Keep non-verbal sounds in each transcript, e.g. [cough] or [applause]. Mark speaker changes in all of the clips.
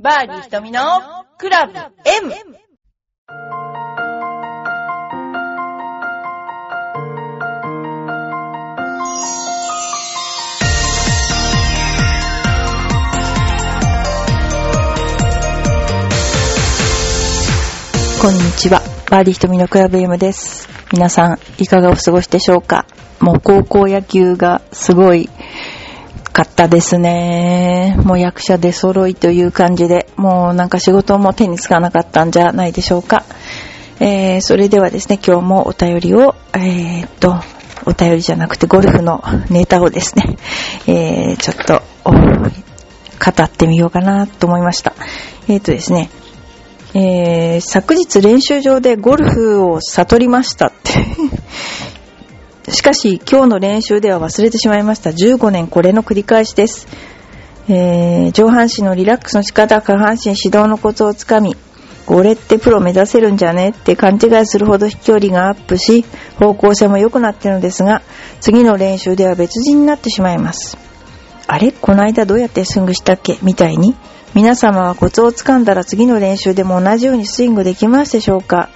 Speaker 1: バーディー瞳のクラブ M!
Speaker 2: こんにちは。バーディー瞳のクラブ M です。皆さん、いかがお過ごしでしょうか？もう高校野球がすごいかったですね。もう役者で揃いという感じで、もうなんか仕事も手につかなかったんじゃないでしょうか。えー、それではですね、今日もお便りを、えー、っと、お便りじゃなくてゴルフのネタをですね、えー、ちょっと、語ってみようかなと思いました。えー、っとですね、えー、昨日練習場でゴルフを悟りました。しかし今日の練習では忘れてしまいました。15年これの繰り返しです。えー、上半身のリラックスの仕方、下半身指導のコツをつかみ、俺ってプロ目指せるんじゃねって勘違いするほど飛距離がアップし、方向性も良くなってるのですが、次の練習では別人になってしまいます。あれ？この間どうやってスイングしたっけ？みたいに皆様はコツをつかんだら次の練習でも同じようにスイングできますでしょうか？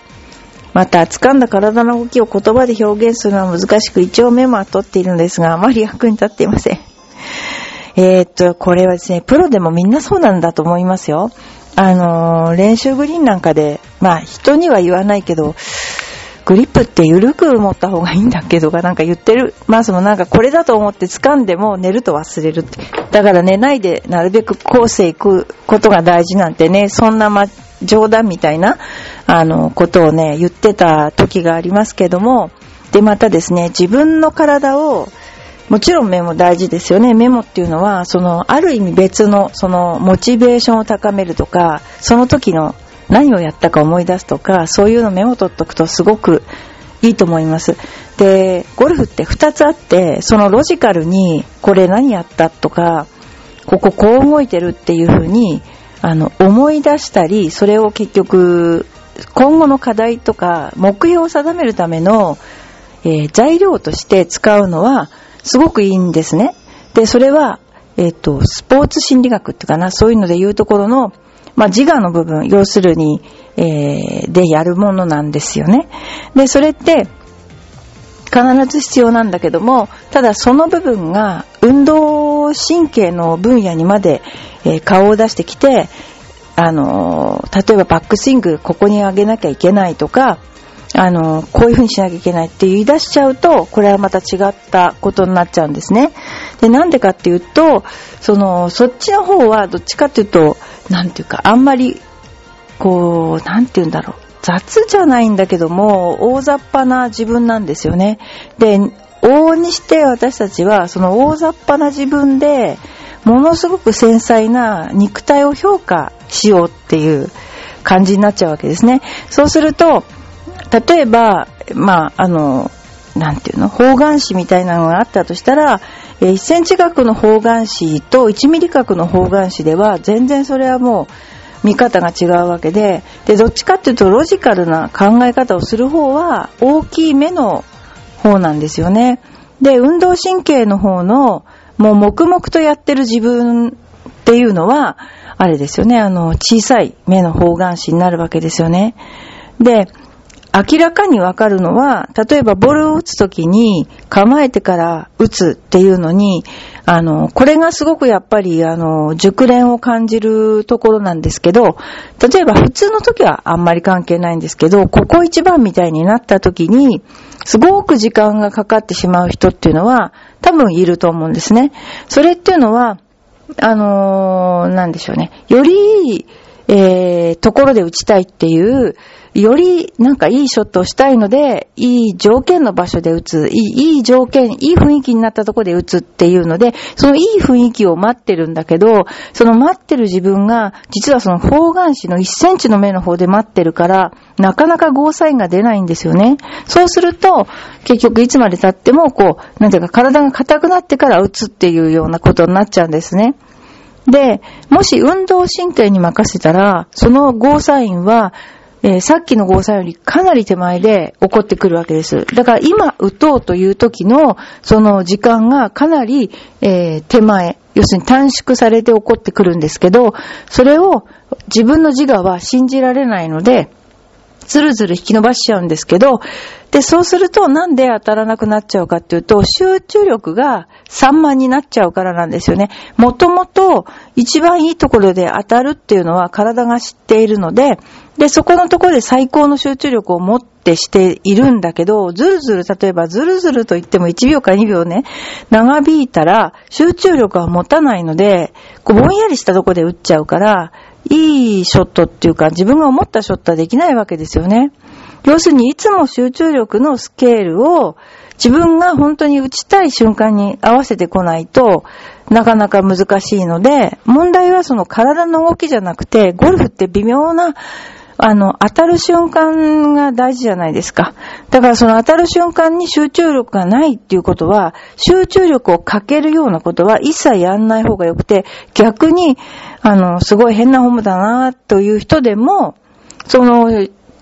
Speaker 2: また、掴んだ体の動きを言葉で表現するのは難しく、一応メモは取っているのですが、あまり役に立っていません。えー、っと、これはですね、プロでもみんなそうなんだと思いますよ。あのー、練習グリーンなんかで、まあ人には言わないけど、グリップって緩く持った方がいいんだけどがなんか言ってる。まあそのなんかこれだと思って掴んでも寝ると忘れるって。だから寝ないでなるべくコースへ行くことが大事なんてね、そんなま、冗談みたいな、あの、ことをね、言ってた時がありますけども、でまたですね、自分の体を、もちろんメモ大事ですよね。メモっていうのは、その、ある意味別の、その、モチベーションを高めるとか、その時の何をやったか思い出すとか、そういうのメモ取っとくとすごくいいと思います。で、ゴルフって2つあって、そのロジカルに、これ何やったとか、こここう動いてるっていう風に、あの、思い出したり、それを結局、今後の課題とか、目標を定めるための、えー材料として使うのは、すごくいいんですね。で、それは、えっ、と、スポーツ心理学っていうかな、そういうので言うところの、まあ、自我の部分、要するに、えーでやるものなんですよね。で、それって、必ず必要なんだけども、ただその部分が運動神経の分野にまで、えー顔を出してきて、あの例えばバックスイングここに上げなきゃいけないとか、あのこういう風にしなきゃいけないって言い出しちゃうと、これはまた違ったことになっちゃうんですね。で、なんでかっていうと、その、そっちの方はどっちかっていうと、なんていうか、あんまり、こう、なんて言うんだろう。雑じゃないんだけども、大雑把な自分なんですよね。で、往々にして私たちは、その大雑把な自分で、ものすごく繊細な肉体を評価しようっていう感じになっちゃうわけですね。そうすると、例えば、まあ、あの、なんていうの、方眼紙みたいなのがあったとしたら、え1センチ角の方眼紙と1ミリ角の方眼紙では、全然それはもう、見方が違うわけで、で、どっちかっていうとロジカルな考え方をする方は大きい目の方なんですよね。で、運動神経の方の、もう黙々とやってる自分っていうのは、あれですよね、あの、小さい目の方眼紙になるわけですよね。で、明らかにわかるのは、例えばボールを打つときに構えてから打つっていうのに、あの、これがすごくやっぱり、あの、熟練を感じるところなんですけど、例えば普通の時はあんまり関係ないんですけど、ここ一番みたいになった時に、すごく時間がかかってしまう人っていうのは、多分いると思うんですね。それっていうのは、あのーなんでしょうね。より、えー、ところで打ちたいっていう、よりなんかいいショットをしたいので、いい条件の場所で打つ、いいいい条件、いい雰囲気になったところで打つっていうので、そのいい雰囲気を待ってるんだけど、その待ってる自分が、実はその方眼紙の1センチの目の方で待ってるから、なかなかゴーサインが出ないんですよね。そうすると、結局いつまで経っても、こう、なんていうか体が硬くなってから打つっていうようなことになっちゃうんですね。で、もし運動神経に任せたら、そのゴーサインは、えーさっきの誤差よりかなり手前で起こってくるわけです。だから今打とうという時のその時間がかなり、えー手前、要するに短縮されて起こってくるんですけど、それを自分の自我は信じられないので、ずるずる引き伸ばしちゃうんですけど、で、そうするとなんで当たらなくなっちゃうかっていうと、集中力が散漫になっちゃうからなんですよね。もともと一番いいところで当たるっていうのは体が知っているので、で、そこのところで最高の集中力を持ってしているんだけど、ずるずる、例えばずるずると言っても1秒か2秒ね、長引いたら集中力は持たないので、こうぼんやりしたところで打っちゃうから、いいショットっていうか、自分が思ったショットはできないわけですよね。要するに、いつも集中力のスケールを自分が本当に打ちたい瞬間に合わせてこないとなかなか難しいので、問題はその体の動きじゃなくて、ゴルフって微妙なあの、当たる瞬間が大事じゃないですか。だからその当たる瞬間に集中力がないっていうことは、集中力をかけるようなことは一切やんない方がよくて、逆に、あの、すごい変なホームだなという人でも、その、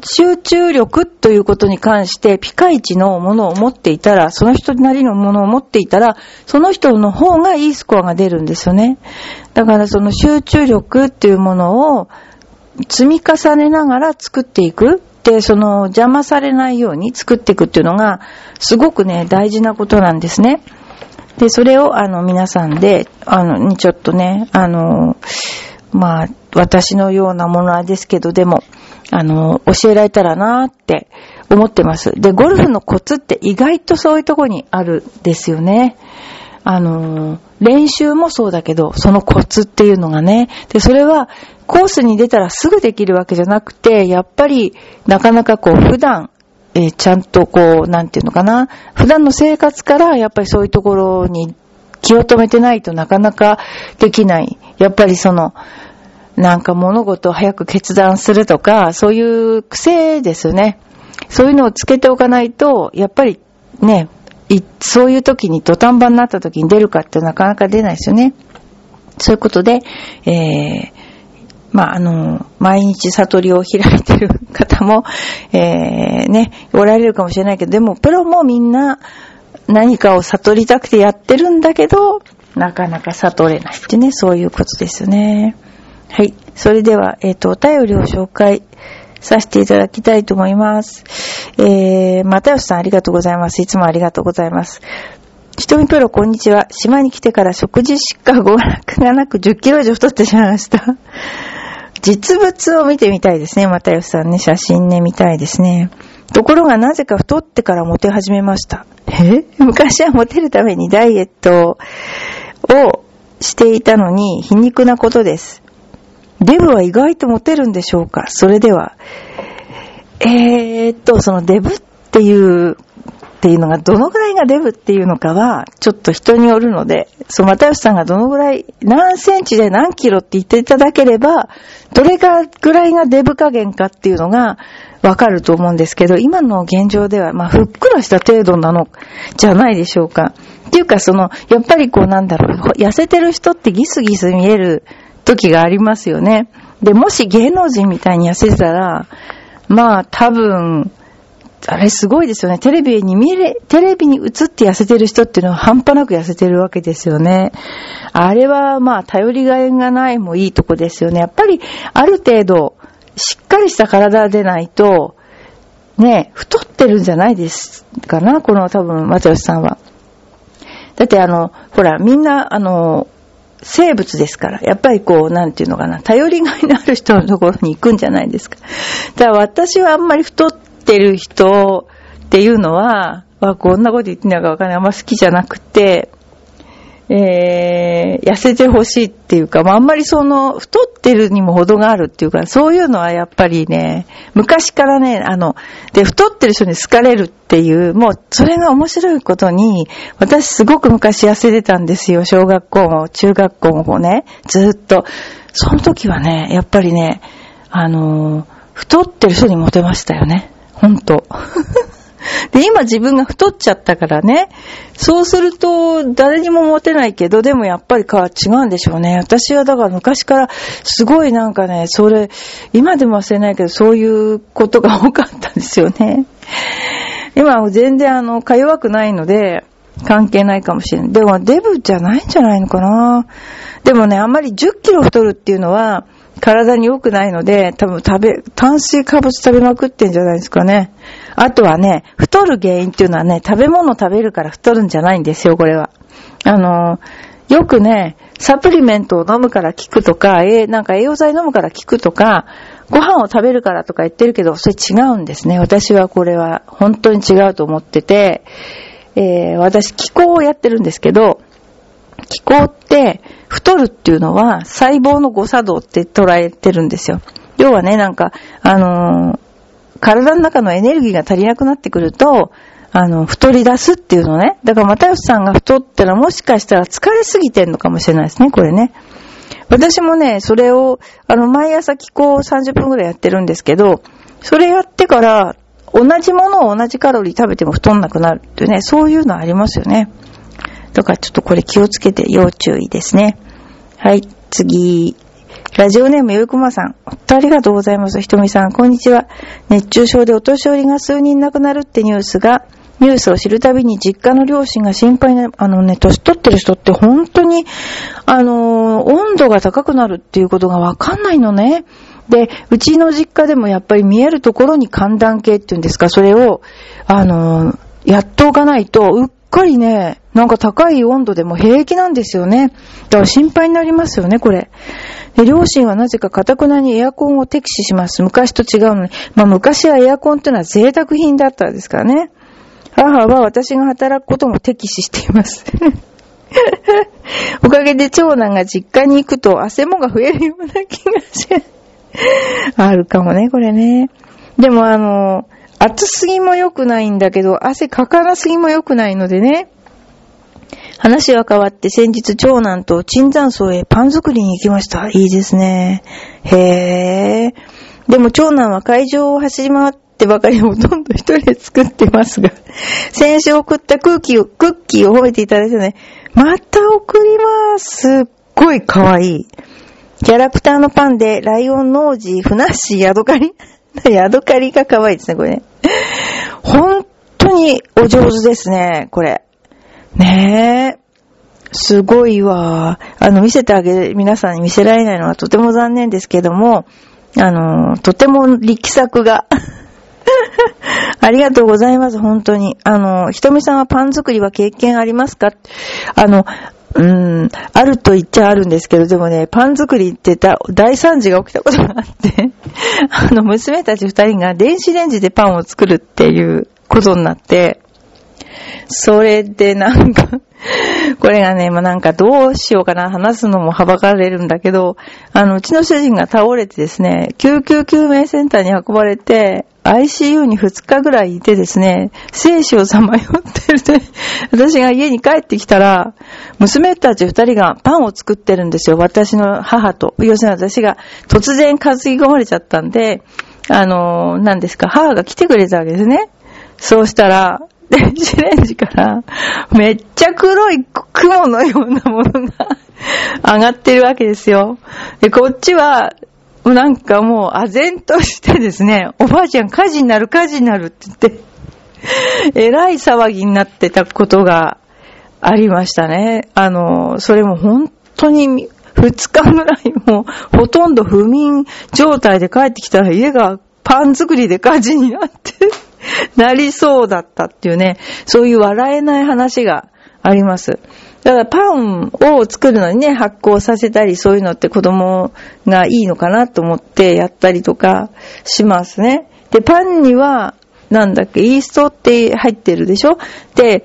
Speaker 2: 集中力ということに関してピカイチのものを持っていたら、その人なりのものを持っていたら、その人の方がいいスコアが出るんですよね。だからその集中力っていうものを積み重ねながら作っていく。で、その邪魔されないように作っていくっていうのが、すごくね、大事なことなんですね。で、それを、あの、皆さんで、あの、にちょっとね、あの、まあ、私のようなものはですけど、でも、あの、教えられたらなって思ってます。で、ゴルフのコツって意外とそういうとこにあるですよね。あの、練習もそうだけど、そのコツっていうのがね。で、それは、コースに出たらすぐできるわけじゃなくて、やっぱり、なかなかこう、普段、えーちゃんとこう、なんていうのかな。普段の生活から、やっぱりそういうところに気を止めてないとなかなかできない。やっぱりその、なんか物事を早く決断するとか、そういう癖ですね。そういうのをつけておかないと、やっぱりね、そういう時に土壇場になった時に出るかってなかなか出ないですよね。そういうことで、えー、まあ、あの、毎日悟りを開いてる方も、えー、ね、おられるかもしれないけど、でも、プロもみんな何かを悟りたくてやってるんだけど、なかなか悟れないってね、そういうことですよね。はい。それでは、えっ、と、お便りを紹介させていただきたいと思います。えー、またよしさんありがとうございます。いつもありがとうございます。ひとみプロ、こんにちは。島に来てから食事しか娯楽が [laughs] なく10キロ以上太ってしまいました。実物を見てみたいですね。またよしさんね、写真ね、見たいですね。ところがなぜか太ってからモテ始めました。え？[laughs] 昔はモテるためにダイエットをしていたのに皮肉なことです。デブは意外とモテるんでしょうか？それでは。えーっと、そのデブっていう、っていうのがどのぐらいがデブっていうのかは、ちょっと人によるので、そう、又吉さんがどのぐらい、何センチで何キロって言っていただければ、どれがぐらいがデブ加減かっていうのがわかると思うんですけど、今の現状では、まあ、ふっくらした程度なの、じゃないでしょうか。っていうか、その、やっぱりこうなんだろう、痩せてる人ってギスギス見える時がありますよね。で、もし芸能人みたいに痩せてたら、まあ多分、あれすごいですよね。テレビに見れ、テレビに映って痩せてる人っていうのは半端なく痩せてるわけですよね。あれはまあ頼りがいがないもいいとこですよね。やっぱりある程度しっかりした体でないと、ね、太ってるんじゃないですかな、この多分松吉さんは。だってあの、ほら、みんなあの、生物ですから、やっぱりこう、なんていうのかな、頼りがいのある人のところに行くんじゃないですか。だから私はあんまり太ってる人っていうのは、わこんなこと言ってんのかわかんない。あんま好きじゃなくて、えー、痩せてほしいっていうか、まあ、あんまりその、太ってるにも程があるっていうか、そういうのはやっぱりね、昔からね、あの、で、太ってる人に好かれるっていう、もう、それが面白いことに、私すごく昔痩せてたんですよ。小学校も、中学校もね、ずっと。その時はね、やっぱりね、あの、太ってる人にモテましたよね。ほんと。で、今自分が太っちゃったからね。そうすると、誰にもモテないけど、でもやっぱりか違うんでしょうね。私はだから昔から、すごいなんかね、それ、今でも忘れないけど、そういうことが多かったんですよね。今は全然あの、か弱くないので、関係ないかもしれない。でも、デブじゃないんじゃないのかな。でもね、あんまり10キロ太るっていうのは、体に良くないので、多分食べ、炭水化物食べまくってんじゃないですかね。あとはね、太る原因っていうのはね、食べ物食べるから太るんじゃないんですよ、これは。あの、よくね、サプリメントを飲むから効くとか、えなんか栄養剤飲むから効くとか、ご飯を食べるからとか言ってるけど、それ違うんですね。私はこれは本当に違うと思ってて、えー、私気候をやってるんですけど、気候って太るっていうのは細胞の誤作動って捉えてるんですよ。要はね、なんか、あのー、体の中のエネルギーが足りなくなってくると、あの、太り出すっていうのね。だから、又吉さんが太ったらもしかしたら疲れすぎてんのかもしれないですね、これね。私もね、それを、あの、毎朝気候30分くらいやってるんですけど、それやってから、同じものを同じカロリー食べても太んなくなるっていうね、そういうのありますよね。だからちょっとこれ気をつけて要注意ですね。はい、次。ラジオネームよいこまさん。本当ありがとうございます？ひとみさん、こんにちは。熱中症でお年寄りが数人亡くなるってニュースが、ニュースを知るたびに実家の両親が心配な、あのね、年取ってる人って本当に、あのー、温度が高くなるっていうことがわかんないのね。で、うちの実家でもやっぱり見えるところに寒暖計っていうんですか、それを、あのー、やっておかないと、うっかりね、なんか高い温度でも平気なんですよね。だから心配になりますよね、これ。両親はなぜか堅くなにエアコンを敵視します。昔と違うのに。まあ昔はエアコンってのは贅沢品だったんですからね。母は私が働くことも敵視しています。[laughs] おかげで長男が実家に行くと汗もが増えるような気がしあるかもね、これね。でもあの、暑すぎも良くないんだけど、汗かからすぎも良くないのでね。話は変わって先日長男と椿山荘へパン作りに行きました。いいですね。へぇ。でも長男は会場を走り回ってばかりほとんど一人で作ってますが、先週送った空気を、クッキーを覚えていただいてね、また送ります。すっごい可愛い。キャラクターのパンで、ライオン、ノージー、ふなっしー、ヤドカリ [laughs] ヤドカリが可愛いですね、これね。本当にお上手ですね、これ。ねえ。すごいわ。あの、見せてあげる、皆さんに見せられないのはとても残念ですけども、あの、とても力作が [laughs] ありがとうございます、本当に。あの、ひとみさんはパン作りは経験ありますか？あの、うーん、あると言っちゃあるんですけど、でもね、パン作りって大惨事が起きたことがあって [laughs] あの、娘たち二人が電子レンジでパンを作るっていうことになって、それでなんかこれがね、まあ、なんかどうしようかな、話すのもはばかれるんだけど、あの、うちの主人が倒れてですね、救急救命センターに運ばれて、ICU に2日ぐらいいてですね、生死をさまよってるで、[laughs] 私が家に帰ってきたら、娘たち2人がパンを作ってるんですよ。私の母と。要するに私が突然担ぎ込まれちゃったんで、あの、何ですか、母が来てくれたわけですね。そうしたら、電子レンジからめっちゃ黒い雲のようなものが上がってるわけですよ。で、こっちは、なんかもう、あぜんとしてですね、おばあちゃん火事になる火事になるって言って、えらい騒ぎになってたことがありましたね。あの、それも本当に2日ぐらいもうほとんど不眠状態で帰ってきたら家がパン作りで火事になって [laughs] なりそうだったっていうね、そういう笑えない話があります。だからパンを作るのにね、発酵させたり、そういうのって子供がいいのかなと思ってやったりとかしますね。で、パンには、なんだっけ、イーストって入ってるでしょ？で、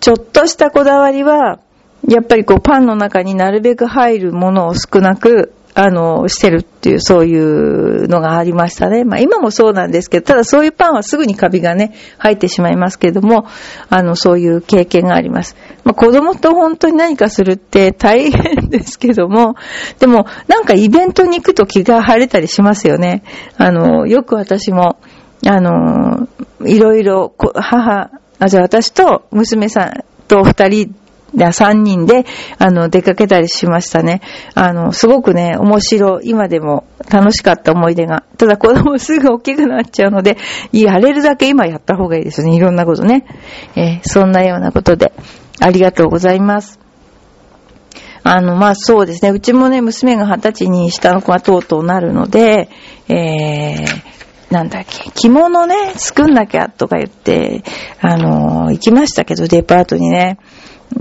Speaker 2: ちょっとしたこだわりは、やっぱりこうパンの中になるべく入るものを少なくあの、してるっていう、そういうのがありましたね。まあ今もそうなんですけど、ただそういうパンはすぐにカビがね、入ってしまいますけども、あの、そういう経験があります。まあ子供と本当に何かするって大変ですけども、でもなんかイベントに行くと気が晴れたりしますよね。あの、よく私も、あの、いろいろ、母、あ、じゃあ私と娘さんと二人3人で、あの、出かけたりしましたね。あの、すごくね、面白い、今でも楽しかった思い出が。ただ子供すぐ大きくなっちゃうので、やれるだけ今やった方がいいですね。いろんなことね。えー、そんなようなことで、ありがとうございます。あの、まあ、そうですね。うちもね、娘が二十歳に下の子がとうとうなるので、えー、なんだっけ、着物ね、作んなきゃとか言って、あの行きましたけど、デパートにね。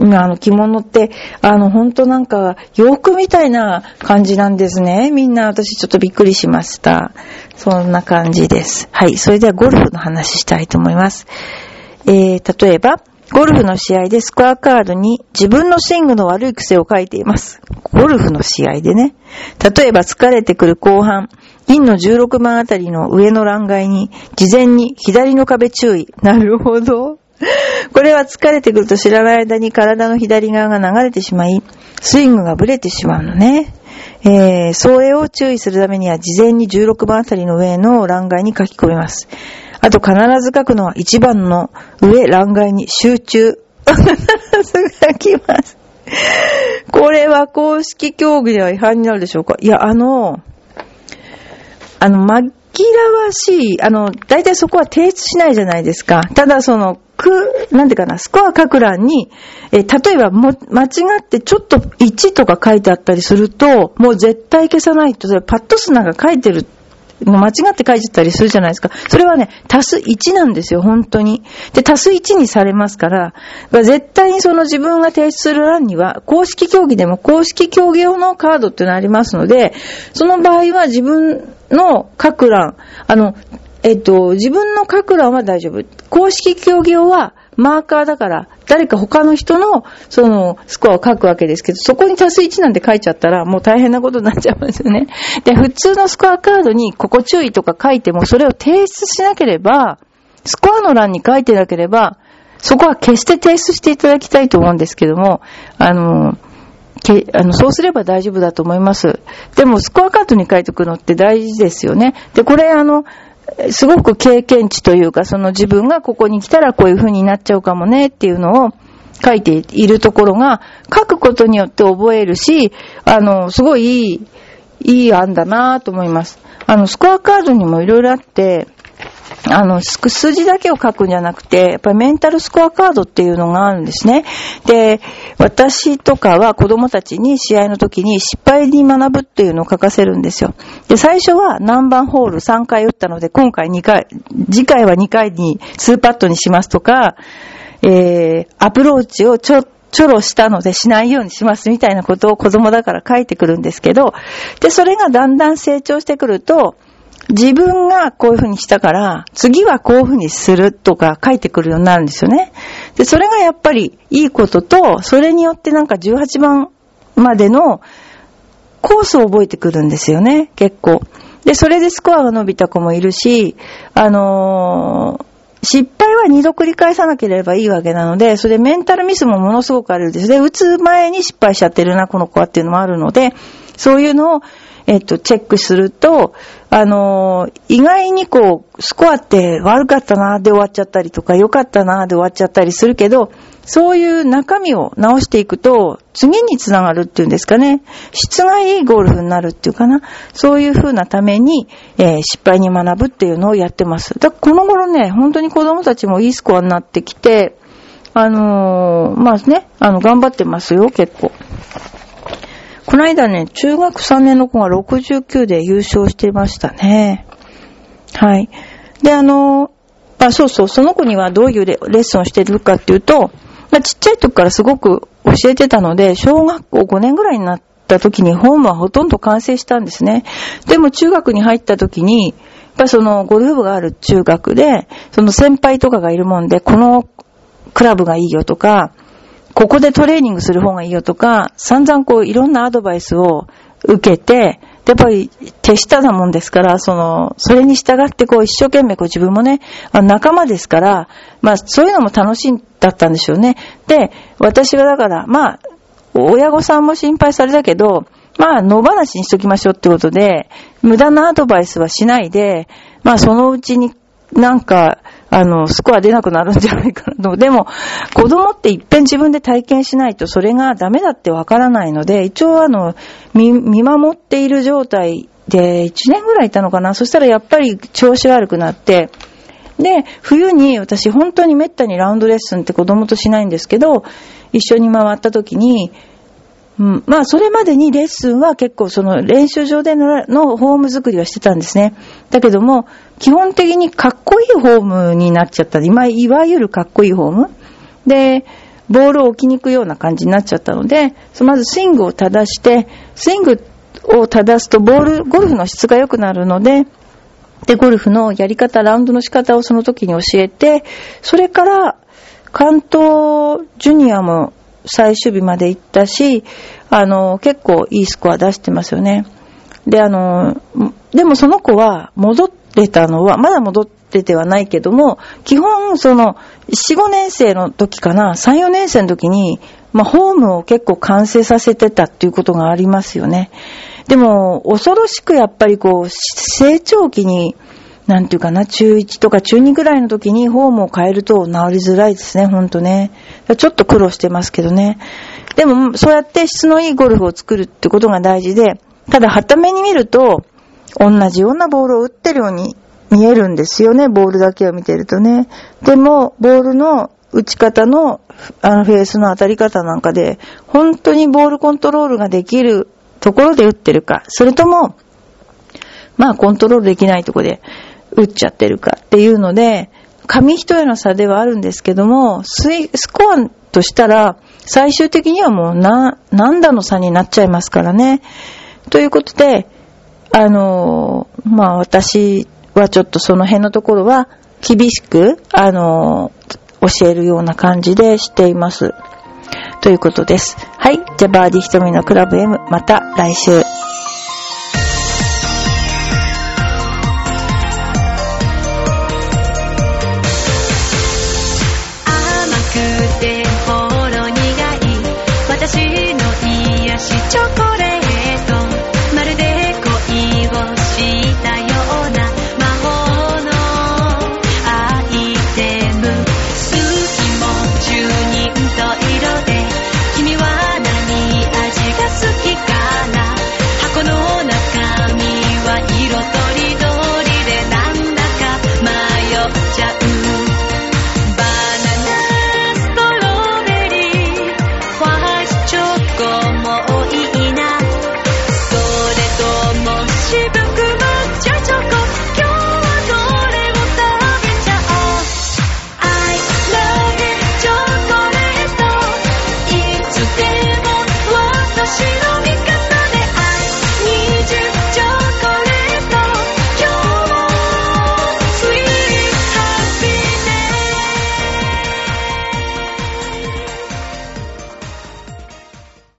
Speaker 2: あの着物って、あの、ほんとなんか、洋服みたいな感じなんですね。みんな私ちょっとびっくりしました。そんな感じです。はい。それではゴルフの話したいと思います。えー、例えば、ゴルフの試合でスコアカードに自分のスイングの悪い癖を書いています。ゴルフの試合でね。例えば疲れてくる後半、インの16番あたりの上の欄外に、事前に左の壁注意。なるほど。[laughs] これは疲れてくると知らない間に体の左側が流れてしまい、スイングがブレてしまうのね。えー、それを注意するためには事前に16番あたりの上の欄外に書き込みます。あと必ず書くのは1番の上欄外に集中。必ず書きます。これは公式競技では違反になるでしょうか？いや、あの、あの、紛らわしい、あの、大体そこは提出しないじゃないですか。ただその、く、なんていうかな、スコア書く欄に、え例えばも、間違ってちょっと1とか書いてあったりすると、もう絶対消さないと、それパッド数なんか書いてる間違って書いちゃったりするじゃないですか。それはね、足す1なんですよ、本当に。で、足す1にされますから、絶対にその自分が提出する欄には、公式競技でも公式競技用のカードっていうのありますので、その場合は自分の書く欄、あの、えっと、自分の書く欄は大丈夫。公式競技用はマーカーだから、誰か他の人の、その、スコアを書くわけですけど、そこに足す1なんて書いちゃったら、もう大変なことになっちゃいますよね。で、普通のスコアカードに、ここ注意とか書いても、それを提出しなければ、スコアの欄に書いてなければ、そこは決して提出していただきたいと思うんですけども、あの、けあのそうすれば大丈夫だと思います。でも、スコアカードに書いておくのって大事ですよね。で、これ、あの、すごく経験値というか、その自分がここに来たらこういう風になっちゃうかもねっていうのを書いているところが、書くことによって覚えるし、あの、すごいいい、いい案だなと思います。あの、スコアカードにもいろいろあって、あの、数字だけを書くんじゃなくて、やっぱりメンタルスコアカードっていうのがあるんですね。で、私とかは子供たちに試合の時に失敗に学ぶっていうのを書かせるんですよ。で、最初は何番ホール3回打ったので、今回2回、次回は2回に2パットにしますとか、えー、アプローチをちょ、ちょろしたのでしないようにしますみたいなことを子供だから書いてくるんですけど、で、それがだんだん成長してくると、自分がこういう風にしたから、次はこういう風にするとか書いてくるようになるんですよね。で、それがやっぱりいいことと、それによってなんか18番までのコースを覚えてくるんですよね、結構。で、それでスコアが伸びた子もいるし、あのー、失敗は二度繰り返さなければいいわけなので、それでメンタルミスもものすごくあるんです。で、打つ前に失敗しちゃってるな、この子はっていうのもあるので、そういうのをえっと、チェックすると、あの、意外にこう、スコアって悪かったなで終わっちゃったりとか、良かったなで終わっちゃったりするけど、そういう中身を直していくと、次につながるっていうんですかね。質がいいゴルフになるっていうかな。そういう風なために、えー、失敗に学ぶっていうのをやってます。だこの頃ね、本当に子供たちもいいスコアになってきて、あのー、まあね、あの、頑張ってますよ、結構。この間ね、中学3年の子が69で優勝してましたね。はい。で、あの、あ、そうそう、その子にはどういうレッスンをしてるかっていうと、まあ、ちっちゃい時からすごく教えてたので、小学校5年ぐらいになった時にホームはほとんど完成したんですね。でも中学に入った時に、やっぱそのゴルフ部がある中学で、その先輩とかがいるもんで、このクラブがいいよとか、ここでトレーニングする方がいいよとか、散々こういろんなアドバイスを受けて、やっぱり手下なもんですから、その、それに従ってこう一生懸命こう自分もね、仲間ですから、まあそういうのも楽しんだったんでしょうね。で、私がだから、まあ、親御さんも心配されたけど、まあ野放しにしときましょうってことで、無駄なアドバイスはしないで、まあそのうちになんか、あの、スコア出なくなるんじゃないかなと。[laughs] でも、子供って一遍自分で体験しないとそれがダメだってわからないので、一応あの、見、見守っている状態で1年ぐらいいたのかな。そしたらやっぱり調子悪くなって、で、冬に私本当にめったにラウンドレッスンって子供としないんですけど、一緒に回った時に、うん、まあ、それまでにレッスンは結構その練習場でののホーム作りはしてたんですね。だけども、基本的にかっこいいホームになっちゃった。今、いわゆるかっこいいホーム。で、ボールを置きに行くような感じになっちゃったので、まずスイングを正して、スイングを正すとボール、ゴルフの質が良くなるので、で、ゴルフのやり方、ラウンドの仕方をその時に教えて、それから、関東ジュニアも最終日まで行ったし、あの、結構いいスコア出してますよね。で、あの、でもその子は戻ってたのは、まだ戻っててはないけども、基本その、4、5年生の時かな、3、4年生の時に、まあ、ホームを結構完成させてたっていうことがありますよね。でも、恐ろしくやっぱりこう、成長期に、なんていうかな、中1とか中2ぐらいの時にホームを変えると治りづらいですね、ほんとね。ちょっと苦労してますけどね。でも、そうやって質のいいゴルフを作るってことが大事で、ただ、はために見ると、同じようなボールを打ってるように見えるんですよね、ボールだけを見てるとね。でも、ボールの打ち方の、あの、フェースの当たり方なんかで、本当にボールコントロールができるところで打ってるか、それとも、まあ、コントロールできないところで打っちゃってるかっていうので、紙一重の差ではあるんですけども、スコアとしたら、最終的にはもうな、何打の差になっちゃいますからね。ということで、あのまあ私はちょっとその辺のところは厳しく、あの教えるような感じでしています。ということです。はい。じゃあ、バーディー瞳のクラブ M、また来週。